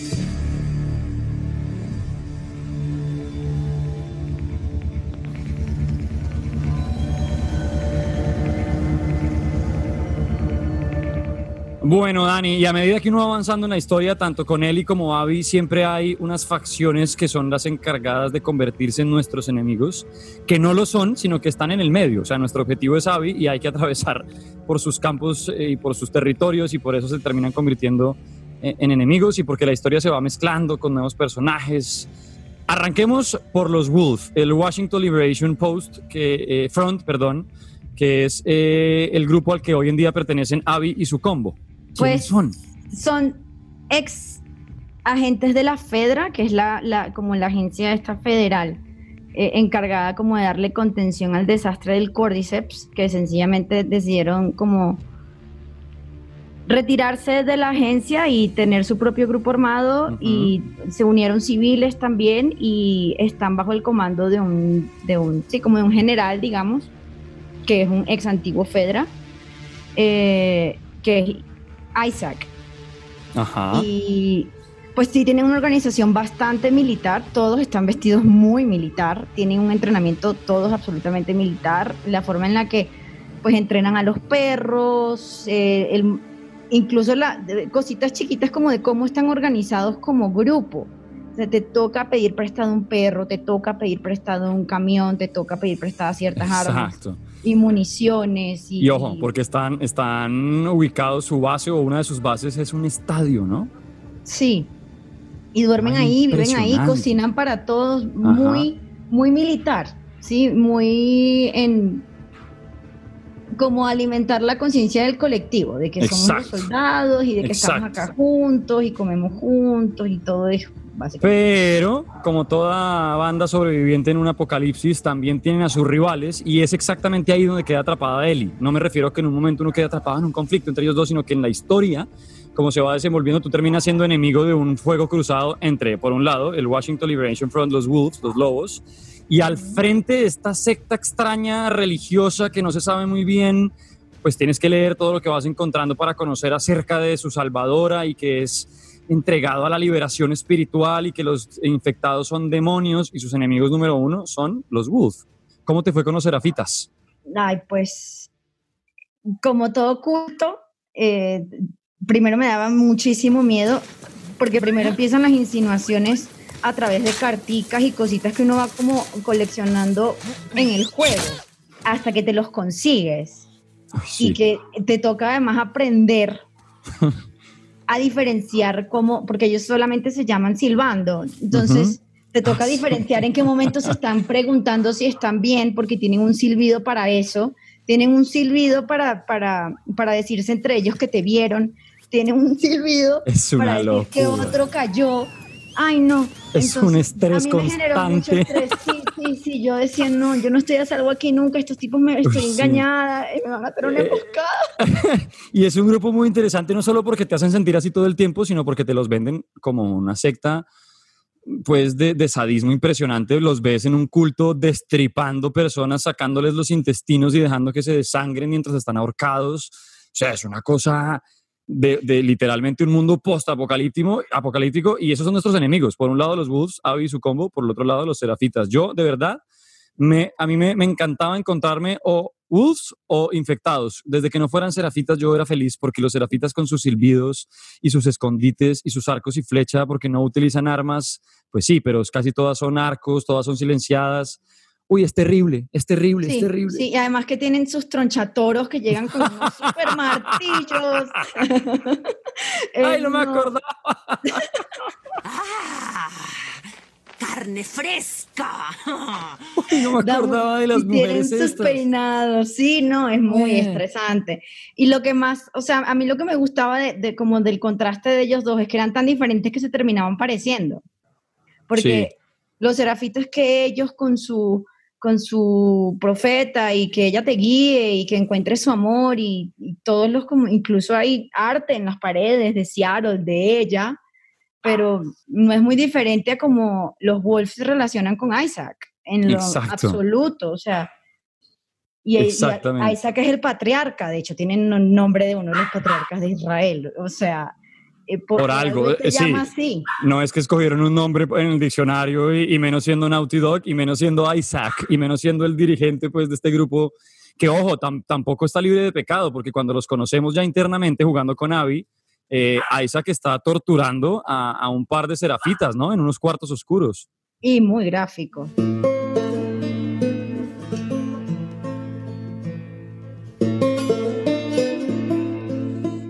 Bueno, Dani, y a medida que uno va avanzando en la historia, tanto con Ellie como Abby, siempre hay unas facciones que son las encargadas de convertirse en nuestros enemigos, que no lo son, sino que están en el medio. O sea, nuestro objetivo es Abby y hay que atravesar por sus campos eh, y por sus territorios y por eso se terminan convirtiendo en, en enemigos y porque la historia se va mezclando con nuevos personajes. Arranquemos por los Wolf, el Washington Liberation Post, que, eh, Front, perdón, que es eh, el grupo al que hoy en día pertenecen Abby y su combo. ¿Quiénes Pues son? son ex agentes de la FEDRA, que es la, la- como la agencia esta federal eh, encargada como de darle contención al desastre del Cordyceps, que sencillamente decidieron como retirarse de la agencia y tener su propio grupo armado y se unieron civiles también y están bajo el comando de un, de un sí, como de un general, digamos, que es un ex antiguo Fedra, eh, que es Isaac. Ajá. Y pues sí, tienen una organización bastante militar, todos están vestidos muy militar, tienen un entrenamiento todos absolutamente militar, la forma en la que pues entrenan a los perros, eh, el- incluso la, cositas chiquitas como de cómo están organizados como grupo. O sea, te toca pedir prestado un perro, te toca pedir prestado un camión, te toca pedir prestadas ciertas armas Exacto. Y municiones. Y, Y ojo, porque están, están ubicados, su base o una de sus bases es un estadio, ¿no? Sí. Y duermen Ay, ahí, viven ahí, cocinan para todos, muy, muy militar, sí, muy en como alimentar la conciencia del colectivo, de que somos los soldados y de que estamos acá juntos y comemos juntos y todo eso. Pero, como toda banda sobreviviente en un apocalipsis, también tienen a sus rivales y es exactamente ahí donde queda atrapada Ellie. No me refiero a que en un momento uno quede atrapado en un conflicto entre ellos dos, sino que en la historia, como se va desenvolviendo, tú terminas siendo enemigo de un fuego cruzado entre, por un lado, el Washington Liberation Front, los Wolves, los lobos, y al frente de esta secta extraña religiosa que no se sabe muy bien, pues tienes que leer todo lo que vas encontrando para conocer acerca de su salvadora y que es entregado a la liberación espiritual y que los infectados son demonios y sus enemigos número uno son los Wolf. ¿Cómo te fue con los Serafitas? Ay, pues, como todo culto, eh, primero me daba muchísimo miedo, porque primero empiezan las insinuaciones a través de carticas y cositas que uno va como coleccionando en el juego, hasta que te los consigues. Ay, Y sí. que te toca además aprender a diferenciar cómo, porque ellos solamente se llaman silbando. Entonces, te toca diferenciar en qué momento se están preguntando si están bien, porque tienen un silbido para eso. Tienen un silbido para, para, para decirse entre ellos que te vieron. Tienen un silbido Es para decir que otro cayó. Ay, no. Es un estrés a mí me generó mucho estrés. Sí, sí, sí. Yo decía, no, yo no estoy a salvo aquí nunca. Estos tipos me estoy sí. engañada. eh, Me van a hacer una Eh, emboscada. Y es un grupo muy interesante, no solo porque te hacen sentir así todo el tiempo, sino porque te los venden como una secta pues de, de sadismo impresionante. Los ves en un culto destripando personas, sacándoles los intestinos y dejando que se desangren mientras están ahorcados. O sea, es una cosa de, literalmente un mundo post-apocalíptico apocalíptico, y esos son nuestros enemigos. Por un lado los Wolves, Abby y su combo, por el otro lado los Serafitas. Yo, de verdad, me, a mí me, me encantaba encontrarme o Wolves o infectados. Desde que no fueran serafitas yo era feliz porque los serafitas con sus silbidos y sus escondites y sus arcos y flecha porque no utilizan armas, pues sí, pero casi todas son arcos, todas son silenciadas. Uy, es terrible, es terrible, es Sí, terrible. sí, y además que tienen sus tronchatoros que llegan con unos super martillos. Ay, Eh, no me acordaba. ¡Ah! ¡Carne fresca! Uy, no me Da acordaba de las y tienen mujeres sus peinados, sí, no, es muy estresante. Y lo que más, o sea, a mí lo que me gustaba de, de como del contraste de ellos dos es que eran tan diferentes que se terminaban pareciendo. Porque los serafitos que ellos con su con su profeta y que ella te guíe y que encuentre su amor y, y todos los como incluso hay arte en las paredes de Seattle de ella pero no es muy diferente a como los Wolves se relacionan con Isaac en lo Exacto. absoluto, o sea. Y. Isaac es el patriarca, de hecho, tiene el nombre de uno de los patriarcas de Israel, o sea. Eh, Por algo, se eh, sí. llama así. No es que escogieron un nombre en el diccionario y, y menos siendo Naughty Dog y menos siendo Isaac y menos siendo el dirigente pues de este grupo que ojo, tam- tampoco está libre de pecado porque cuando los conocemos ya internamente jugando con Abby, eh, Isaac está torturando a, a un par de serafitas, ¿no? En unos cuartos oscuros. Y muy gráfico.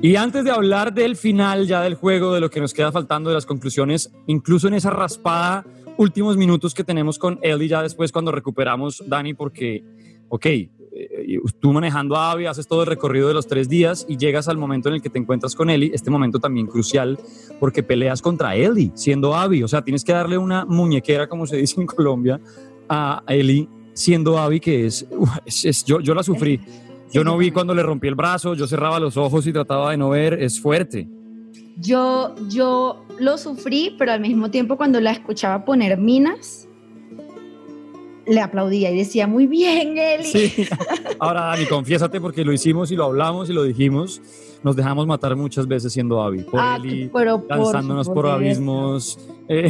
Y antes de hablar del final ya del juego, de lo que nos queda faltando, de las conclusiones, incluso en esa raspada últimos minutos que tenemos con Ellie, ya después cuando recuperamos, Dani, porque, ok, eh, tú manejando a Abby, haces todo el recorrido de los tres días y llegas al momento en el que te encuentras con Ellie, este momento también crucial, porque peleas contra Ellie, siendo Abby, o sea, tienes que darle una muñequera, como se dice en Colombia, a Ellie, siendo Abby, que es- es- yo, yo la sufrí. Yo no vi cuando le rompí el brazo, yo cerraba los ojos y trataba de no ver, es fuerte. Yo, yo lo sufrí, pero al mismo tiempo cuando la escuchaba poner minas, le aplaudía y decía, muy bien, Eli. Sí. Ahora, Dani, confiésate porque lo hicimos y lo hablamos y lo dijimos. Nos dejamos matar muchas veces siendo Abby. Por Ah, Eli, pero por lanzándonos por supuesto. abismos. eh,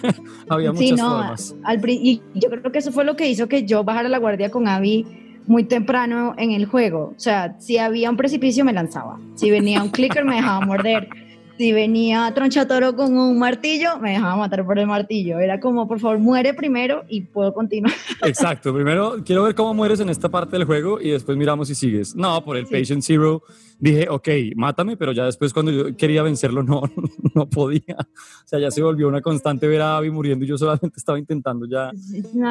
había muchas Sí, no, formas. al y yo creo que eso fue lo que hizo que yo bajara la guardia con Abby muy temprano en el juego. O sea, si había un precipicio me lanzaba. Si venía un clicker me dejaba morder. Si venía Tronchatoro con un martillo, me dejaba matar por el martillo. Era como, por favor, muere primero y puedo continuar. Exacto. Primero quiero ver cómo mueres en esta parte del juego y después miramos si sigues. No, por el Sí. Patient Zero dije, ok, mátame, pero ya después cuando yo quería vencerlo no, no podía. O sea, ya se volvió una constante ver a Abby muriendo y yo solamente estaba intentando ya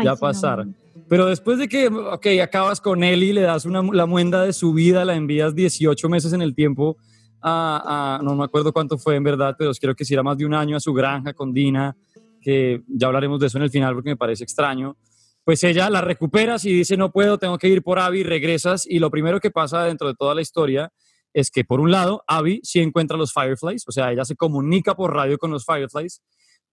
ya pasar. no. Pero después de que, ok, acabas con Ellie, le das una, la muenda de su vida, la envías 18 meses en el tiempo a, a- no me acuerdo cuánto fue en verdad, pero creo que si era más de un año a su granja con Dina, que ya hablaremos de eso en el final porque me parece extraño. Pues ella la recuperas y dice, no puedo, tengo que ir por Abby, regresas y lo primero que pasa dentro de toda la historia es que por un lado, Abby sí encuentra los Fireflies, o sea, ella se comunica por radio con los Fireflies,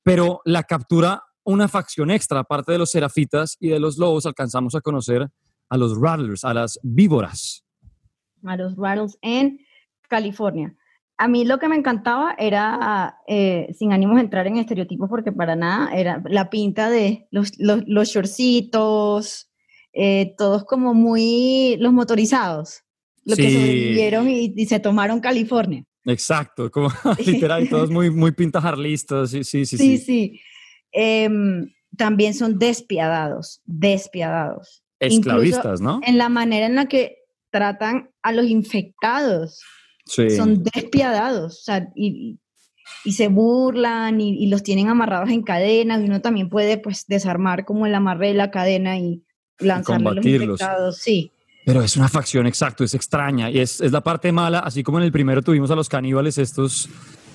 pero la captura una facción extra, aparte de los serafitas y de los lobos, alcanzamos a conocer a los rattlers, a las víboras. a los Rattles en California. A mí lo que me encantaba era, eh, sin ánimos de entrar en estereotipos, porque para nada, era la pinta de los, los, los shortcitos, eh, todos como muy, los motorizados, los que Sí. sobrevivieron y, y se tomaron California. Exacto, como literal, y todos muy, muy pintajarlistas, sí, sí, sí. Sí, sí. sí. Em, también son despiadados, despiadados. Esclavistas, ¿no? En la manera en la que tratan a los infectados. Sí. son despiadados, o sea, y, y se burlan y, y los tienen amarrados en cadenas y uno también puede pues desarmar como el amarre de la cadena y lanzarle a los infectados, sí. Pero es una facción, exacto, es extraña y es, es la parte mala, así como en el primero tuvimos a los caníbales estos,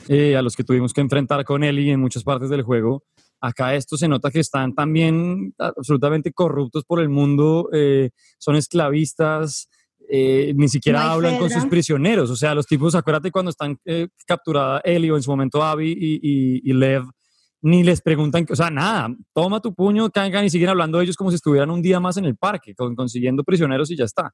eh, a los que tuvimos que enfrentar con Ellie en muchas partes del juego. Acá esto se nota que están también absolutamente corruptos por el mundo, eh, son esclavistas, eh, ni siquiera No hablan con sus prisioneros. O sea, los tipos, acuérdate cuando están eh, capturada Ellie o en su momento Abby y, y- y Lev, ni les preguntan, o sea, nada, toma tu puño, caigan y siguen hablando de ellos como si estuvieran un día más en el parque, con- consiguiendo prisioneros y ya está.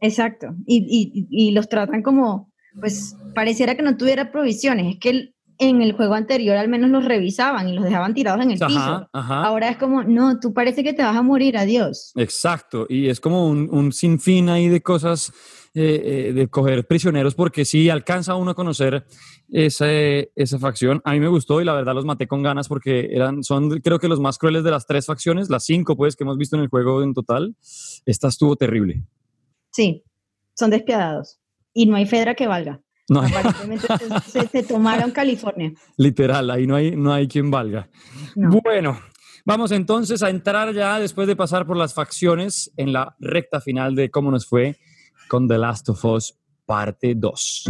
Exacto. Y, y- y los tratan como, pues pareciera que no tuviera provisiones. Es que el- en el juego anterior al menos los revisaban y los dejaban tirados en el piso. Ajá, ajá. Ahora es como, no, tú parece que te vas a morir, adiós. Exacto, y es como un, un sinfín ahí de cosas eh, eh, de coger prisioneros, porque sí alcanza uno a conocer esa, esa facción. A mí me gustó y la verdad los maté con ganas porque eran, son creo que los más crueles de las tres facciones, las cinco pues que hemos visto en el juego en total. Esta estuvo terrible. Sí, son despiadados. Y no hay Fedra que valga. No, hay- Aparentemente se, tomaron California. literal, ahí no hay, no hay quien valga. No. Bueno, vamos entonces a entrar ya después de pasar por las facciones en la recta final de cómo nos fue con The Last of Us parte 2.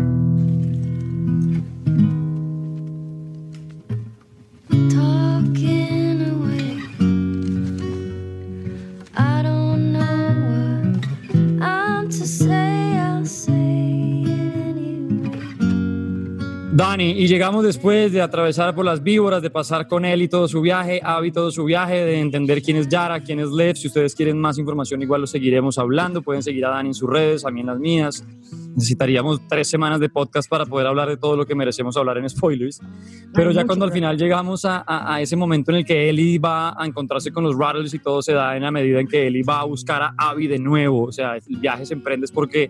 Dani, y llegamos después de atravesar por las víboras, de pasar con él y todo su viaje, Abby todo su viaje, de entender quién es Yara, quién es Lev. Si ustedes quieren más información, igual lo seguiremos hablando. Pueden seguir a Dani en sus redes, a mí en las mías. Necesitaríamos tres semanas de podcast para poder hablar de todo lo que merecemos hablar en spoilers. Pero ya cuando al final llegamos a, a- a ese momento en el que Ellie va a encontrarse con los Rattles y todo se da en la medida en que Ellie va a buscar a Abby de nuevo. O sea, el viaje se emprende es porque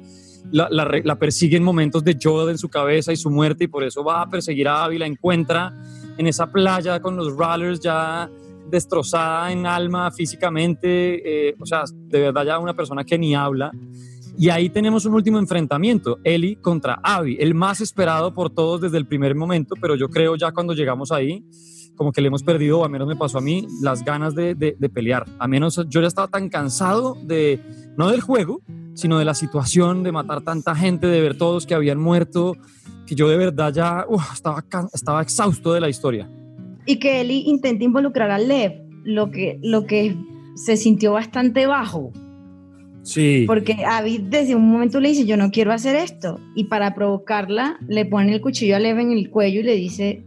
la, persigue en momentos de Joel en su cabeza y su muerte y por eso va a perseguir a Abby, la encuentra en esa playa con los Rattlers ya destrozada en alma físicamente, eh, o sea, de verdad ya una persona que ni habla. Y ahí tenemos un último enfrentamiento, Ellie contra Abby, el más esperado por todos desde el primer momento, pero yo creo ya cuando llegamos ahí, como que le hemos perdido, o al menos me pasó a mí, las ganas de, de- de pelear. A menos yo ya estaba tan cansado de, no del juego, sino de la situación, de matar tanta gente, de ver todos que habían muerto, que yo de verdad ya estaba, estaba exhausto de la historia. Y que Ellie intenta involucrar a Lev, lo que, lo que se sintió bastante bajo. Sí. Porque Abby desde un momento le dice, yo no quiero hacer esto. Y para provocarla, le pone el cuchillo a Lev en el cuello y le dice,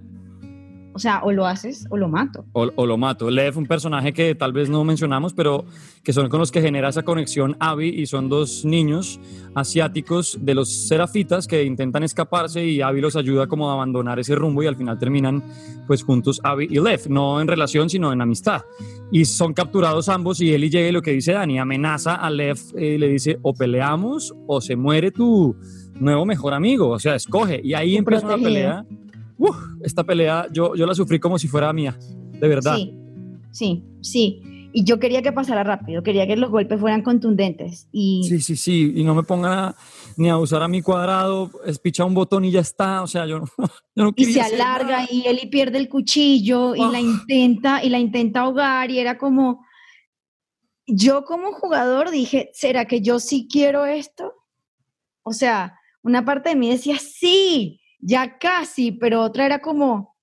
o sea, o lo haces o lo mato. O, o lo mato. Lev, un personaje que tal vez no mencionamos, pero que son con los que genera esa conexión Abby y son dos niños asiáticos de los serafitas que intentan escaparse y Abby los ayuda como a abandonar ese rumbo y al final terminan pues juntos Abby y Lev, no en relación sino en amistad. Y son capturados ambos y Ellie llega y lo que dice Dani, amenaza a Lev eh, y le dice o peleamos o se muere tu nuevo mejor amigo, o sea, escoge. Y ahí empieza una pelea. Esta pelea yo, yo la sufrí como si fuera mía, de verdad. Sí, sí, sí. Y yo quería que pasara rápido, quería que los golpes fueran contundentes. Y Sí, sí, sí, y no me pongan a- ni a usar a mi cuadrado, es picha un botón y ya está, o sea, yo no, yo no y quería se hacer alarga nada. y Eli pierde el cuchillo y la Ah. intenta y la intenta ahogar y era como yo como jugador dije, ¿será que yo sí quiero esto? O sea, una parte de mí decía, sí, ya casi, pero otra era como,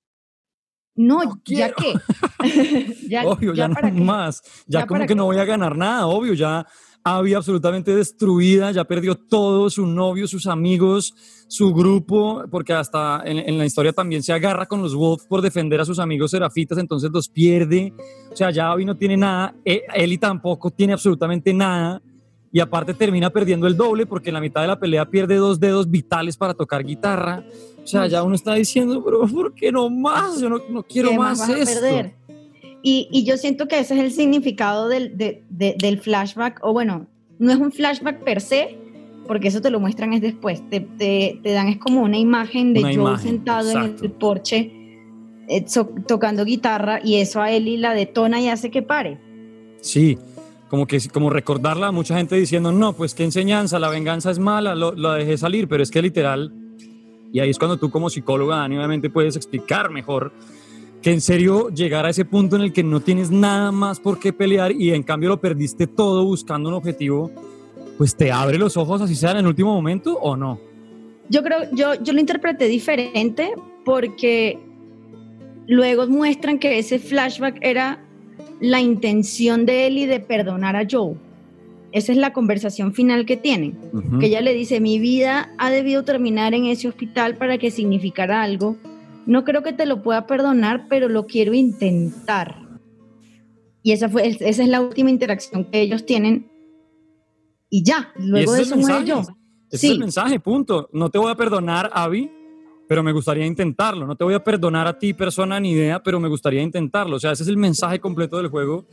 no, No ya qué. ya, obvio, ya, para no qué. más, ya, ¿Ya como para que qué? no voy a ganar nada, obvio, ya había absolutamente destruida, ya perdió todo, su novio, sus amigos, su grupo, porque hasta en, en la historia también se agarra con los Wolves por defender a sus amigos serafitas, entonces los pierde, o sea, ya Abby no tiene nada, eh, Ellie tampoco tiene absolutamente nada, y aparte termina perdiendo el doble porque en la mitad de la pelea pierde dos dedos vitales para tocar guitarra, o sea, ya uno está diciendo, pero ¿por qué no más? Yo no, no quiero ¿Qué más, vas a esto. perder? Y, y yo siento que ese es el significado del, de- de- del flashback, o bueno, no es un flashback per se, porque eso te lo muestran es después, te, te- te dan es como una imagen de Una Joe imagen, sentado exacto. en el porche eh, so- tocando guitarra y eso a Ellie la detona y hace que pare. Sí, como que como recordarla, mucha gente diciendo, no, pues qué enseñanza, la venganza es mala, lo, la dejé salir, pero es que literal, y ahí es cuando tú como psicóloga, Dani, obviamente puedes explicar mejor que en serio llegar a ese punto en el que no tienes nada más por qué pelear y en cambio lo perdiste todo buscando un objetivo, pues te abre los ojos así sea en el último momento o no. Yo creo, yo, yo lo interpreté diferente porque luego muestran que ese flashback era la intención de Ellie de perdonar a Joe. Esa es la conversación final que tienen. Que ella le dice, mi vida ha debido terminar en ese hospital para que significara algo. No creo que te lo pueda perdonar, pero lo quiero intentar. Y esa, fue, esa es la última interacción que ellos tienen. Y ya, luego ese de es eso el mensaje. Joe. Ese es el mensaje, punto. No te voy a perdonar, Abby, pero me gustaría intentarlo. No te voy a perdonar a ti, persona, ni idea, pero me gustaría intentarlo. O sea, ese es el mensaje completo del juego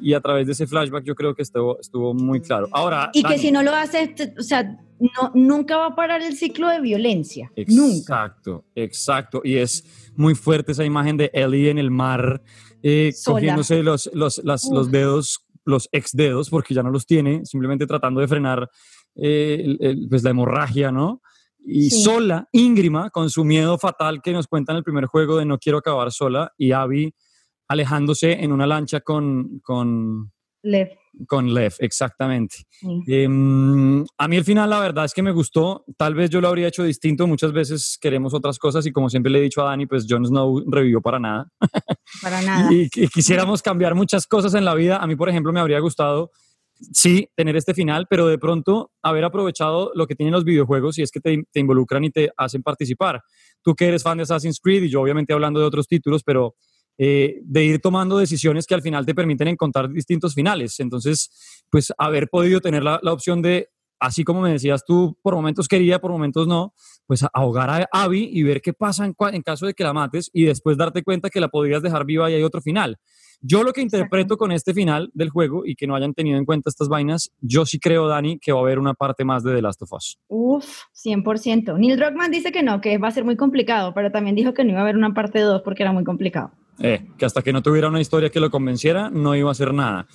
y a través de ese flashback yo creo que estuvo, estuvo muy claro. Ahora, Y que si no lo hace, te- o sea, no, nunca va a parar el ciclo de violencia. Nunca. Exacto, exacto. Y es muy fuerte esa imagen de Ellie en el mar, eh, cogiéndose los, los, las- los dedos, los ex dedos, porque ya no los tiene, simplemente tratando de frenar eh, el- el- pues la hemorragia, ¿no? Y Sí. sola, íngrima, con su miedo fatal que nos cuenta en el primer juego de no quiero acabar sola, y Abby alejándose en una lancha con, con, Lev, con Lev, exactamente. sí. Em, a mí el final, la verdad es que me gustó. Tal vez yo lo habría hecho distinto. Muchas veces queremos otras cosas y como siempre le he dicho a Dani, pues Jon Snow revivió para nada. para nada. Y, y quisiéramos cambiar muchas cosas en la vida. A mí, por ejemplo, me habría gustado sí, tener este final, pero de pronto haber aprovechado lo que tienen los videojuegos y es que te, involucran y te hacen participar. Tú que eres fan de Assassin's Creed y yo obviamente hablando de otros títulos, pero eh, de ir tomando decisiones que al final te permiten encontrar distintos finales. Entonces, pues haber podido tener la opción de, así como me decías tú, por momentos quería, por momentos no, pues ahogar a Abby y ver qué pasa en caso de que la mates y después darte cuenta que la podrías dejar viva y hay otro final. Yo lo que interpreto con este final del juego y que no hayan tenido en cuenta estas vainas, yo sí creo, Dani, que va a haber una parte más de The Last of Us. Uf, 100%. Neil Druckmann dice que no, que va a ser muy complicado, pero también dijo que no iba a haber una parte 2 porque era muy complicado. Eh, que hasta que no tuviera una historia que lo convenciera, no iba a hacer nada.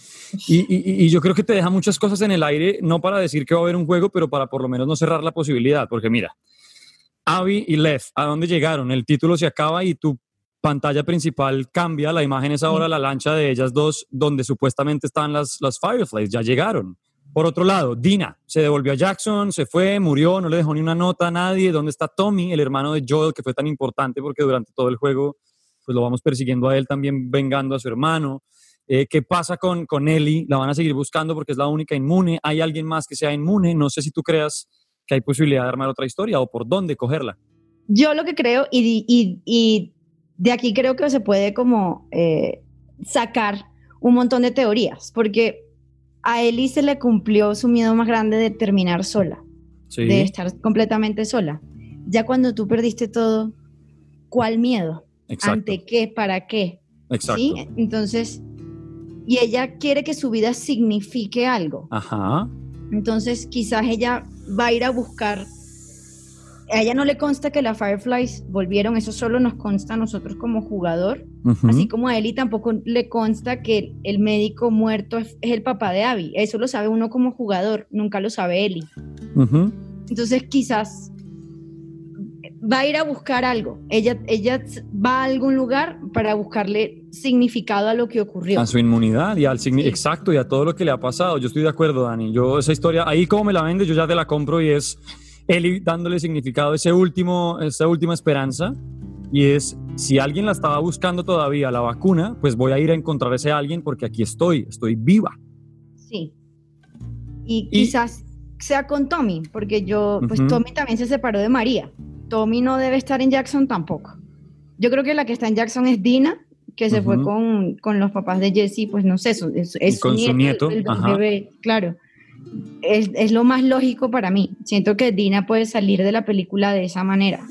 Y, y- y yo creo que te deja muchas cosas en el aire, no para decir que va a haber un juego, pero para por lo menos no cerrar la posibilidad, porque mira, Abby y Lev, ¿a dónde llegaron? El título se acaba y tu pantalla principal cambia, la imagen es ahora la lancha de ellas dos, donde supuestamente están las, las Fireflies, ya llegaron. Por otro lado, Dina se devolvió a Jackson, se fue, murió, no le dejó ni una nota a nadie. ¿Dónde está Tommy, el hermano de Joel, que fue tan importante porque durante todo el juego pues lo vamos persiguiendo a él también vengando a su hermano? Eh, ¿Qué pasa con, con Ellie? La van a seguir buscando porque es la única inmune. ¿Hay alguien más que sea inmune? No sé si tú creas que hay posibilidad de armar otra historia o por dónde cogerla. Yo lo que creo, y, y- y de aquí creo que se puede como eh, sacar un montón de teorías, porque a Ellie se le cumplió su miedo más grande de terminar sola, Sí, de estar completamente sola. Ya cuando tú perdiste todo, ¿cuál miedo? Exacto. ¿Ante qué? ¿Para qué? exacto. ¿Sí? Entonces, y ella quiere que su vida signifique algo. Ajá. Entonces, quizás ella va a ir a buscar. A ella no le consta que las Fireflies volvieron, eso solo nos consta a nosotros como jugador. Ujú. Así como a Ellie tampoco le consta que el médico muerto es, es el papá de Abby. Eso lo sabe uno como jugador, nunca lo sabe Ellie. Entonces, quizás va a ir a buscar algo. Ella, ella va a algún lugar para buscarle significado a lo que ocurrió. A su inmunidad y al Sí. exacto y a todo lo que le ha pasado. Yo estoy de acuerdo, Dani. Yo esa historia, ahí como me la vendes, yo ya te la compro y es Eli dándole significado a ese último, esa última esperanza. Y es, si alguien la estaba buscando todavía, la vacuna, pues voy a ir a encontrar a ese alguien porque aquí estoy, estoy viva. Sí. Y, Y- quizás sea con Tommy, porque yo, pues. Tommy también se separó de María. Tommy no debe estar en Jackson tampoco. Yo creo que la que está en Jackson es Dina, que se fue con, con los papás de Jesse, pues no sé, es, es con su nieto, el- el ajá. bebé, claro. Es, es lo más lógico para mí. Siento que Dina puede salir de la película de esa manera.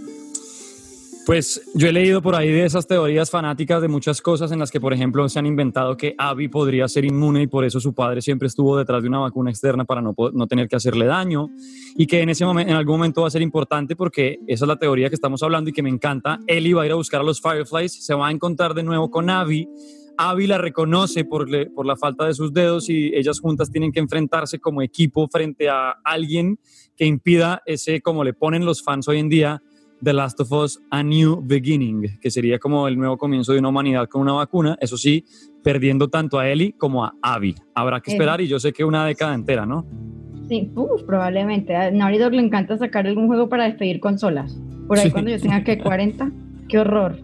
Pues yo he leído por ahí de esas teorías fanáticas de muchas cosas en las que, por ejemplo, se han inventado que Abby podría ser inmune y por eso su padre siempre estuvo detrás de una vacuna externa para no, no tener que hacerle daño y que en ese momento, en algún momento va a ser importante porque esa es la teoría que estamos hablando y que me encanta. Ellie va a ir a buscar a los Fireflies, se va a encontrar de nuevo con Abby. Abby la reconoce por, por la falta de sus dedos y ellas juntas tienen que enfrentarse como equipo frente a alguien que impida ese, como le ponen los fans hoy en día, The Last of Us A New Beginning, que sería como el nuevo comienzo de una humanidad con una vacuna, eso sí, perdiendo tanto a Ellie como a Abby. Habrá que Eso. esperar y yo sé que una década entera, ¿no? Sí, uf, probablemente. A Naughty Dog le encanta sacar algún juego para despedir consolas. Por ahí Sí. cuando yo tenga que 40. Qué horror.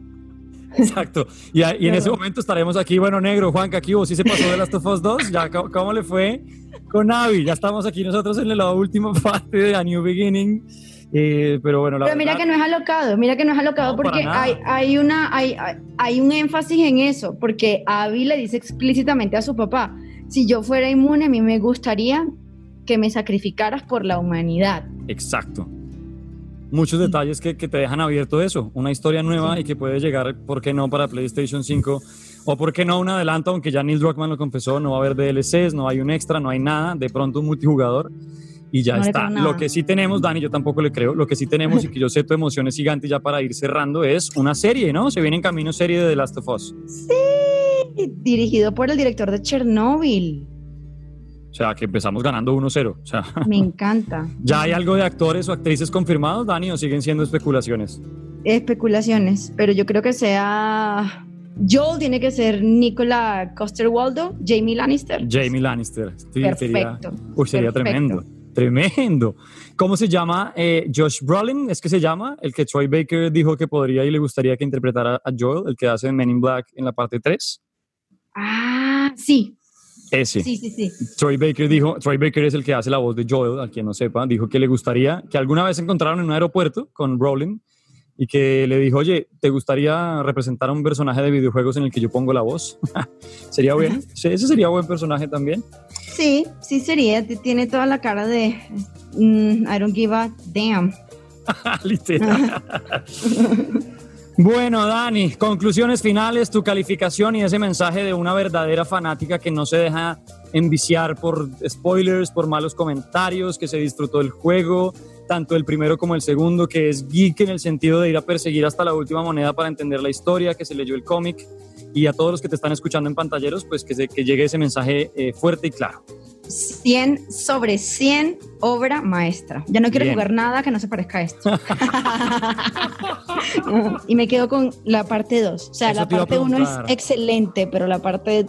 Exacto. Y, a- y en ese momento estaremos aquí, bueno, negro, Juan, que aquí vos sí se pasó de Last of Us 2, ya, ¿cómo, cómo le fue con Abby? Ya estamos aquí nosotros en la última parte de A New Beginning, eh, pero bueno, la Pero mira verdad- que no es alocado, mira que no es alocado No, porque hay, hay, una, hay, hay- un énfasis en eso, porque Abby le dice explícitamente a su papá, si yo fuera inmune, a mí me gustaría que me sacrificaras por la humanidad. Exacto. Muchos detalles que, que te dejan abierto eso, una historia nueva Sí. y que puede llegar, ¿por qué no?, para PlayStation 5 o por qué no un adelanto, aunque ya Neil Druckmann lo confesó, no va a haber DLCs, no hay un extra, no hay nada, de pronto un multijugador y ya No está. Lo que sí tenemos, Dani, yo tampoco le creo, lo que sí tenemos y que yo sé tu emoción es gigante ya para ir cerrando es una serie, ¿no? Se viene en camino serie de The Last of Us. Sí, dirigido por el director de Chernobyl. O sea, que empezamos ganando 1-0. O sea, Me encanta. ¿ya hay algo de actores o actrices confirmados, Dani, o siguen siendo especulaciones? Especulaciones, pero yo creo que sea... Joel tiene que ser Nicola Coster-Waldo, Jamie Lannister. Jamie Lannister. Sí, sería- Perfecto. Uy, sería Perfecto. tremendo. Tremendo. ¿Cómo se llama? Eh, Josh Brolin, ¿es que se llama? El que Troy Baker dijo que podría y le gustaría que interpretara a Joel, el que hace Men in Black en la parte 3. Ah, sí. Ese. Sí, sí, sí. Troy Baker dijo, Troy Baker es el que hace la voz de Joel, a quien no sepa, dijo que le gustaría, que alguna vez se encontraron en un aeropuerto con Rowling y que le dijo, oye, ¿te gustaría representar a un personaje de videojuegos en el que yo pongo la voz? sería bien, sí, ese sería buen personaje también. Sí, sí sería. Tiene toda la cara de mm, I don't give a damn. Literal. Bueno, Dani, conclusiones finales, tu calificación y ese mensaje de una verdadera fanática que no se deja enviciar por spoilers, por malos comentarios, que se disfrutó del juego, tanto el primero como el segundo, que es geek en el sentido de ir a perseguir hasta la última moneda para entender la historia, que se leyó el cómic, y a todos los que te están escuchando en pantalleros, pues que, se- que llegue ese mensaje eh, fuerte y claro. 100 sobre 100 obra maestra. Ya no quiero Bien. jugar nada que no se parezca a esto. y me quedo con la parte 2. O sea, Eso la parte 1 es excelente, pero la parte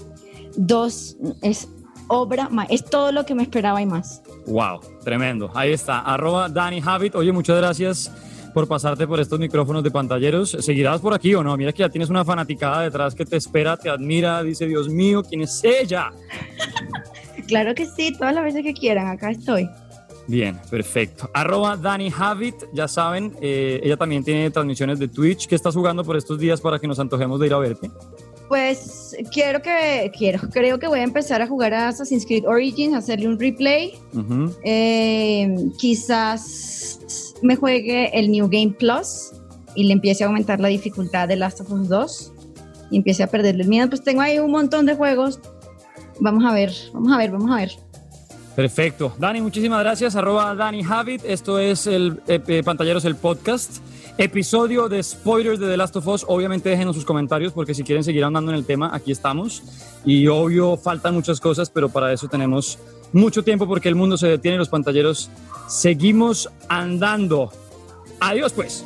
2 es obra maestra. Es todo lo que me esperaba y más. Wow, tremendo. Ahí está, arroba Dani Habit. Oye, muchas gracias por pasarte por estos micrófonos de pantalleros. ¿Seguirás por aquí o no? Mira que ya tienes una fanaticada detrás que te espera, te admira, dice, Dios mío, ¿quién es ella? Claro que sí, todas las veces que quieran, acá estoy. Bien, perfecto. Arroba Dani Habit, ya saben, eh, ella también tiene transmisiones de Twitch. ¿Qué estás jugando por estos días para que nos antojemos de ir a verte? Pues quiero que, quiero, creo que voy a empezar a jugar a Assassin's Creed Origins, hacerle un replay. Eh, quizás me juegue el New Game Plus y le empiece a aumentar la dificultad de Last of Us 2 y empiece a perderle el miedo. Pues tengo ahí un montón de juegos. Vamos a ver, vamos a ver, vamos a ver. Perfecto. Dani, muchísimas gracias. Arroba Dani Habit. Esto es el eh, eh, Pantalleros, el podcast. Episodio de spoilers de The Last of Us. Obviamente déjenos sus comentarios porque si quieren seguir andando en el tema, aquí estamos. Y obvio, faltan muchas cosas, pero para eso tenemos mucho tiempo porque el mundo se detiene los pantalleros seguimos andando. Adiós pues.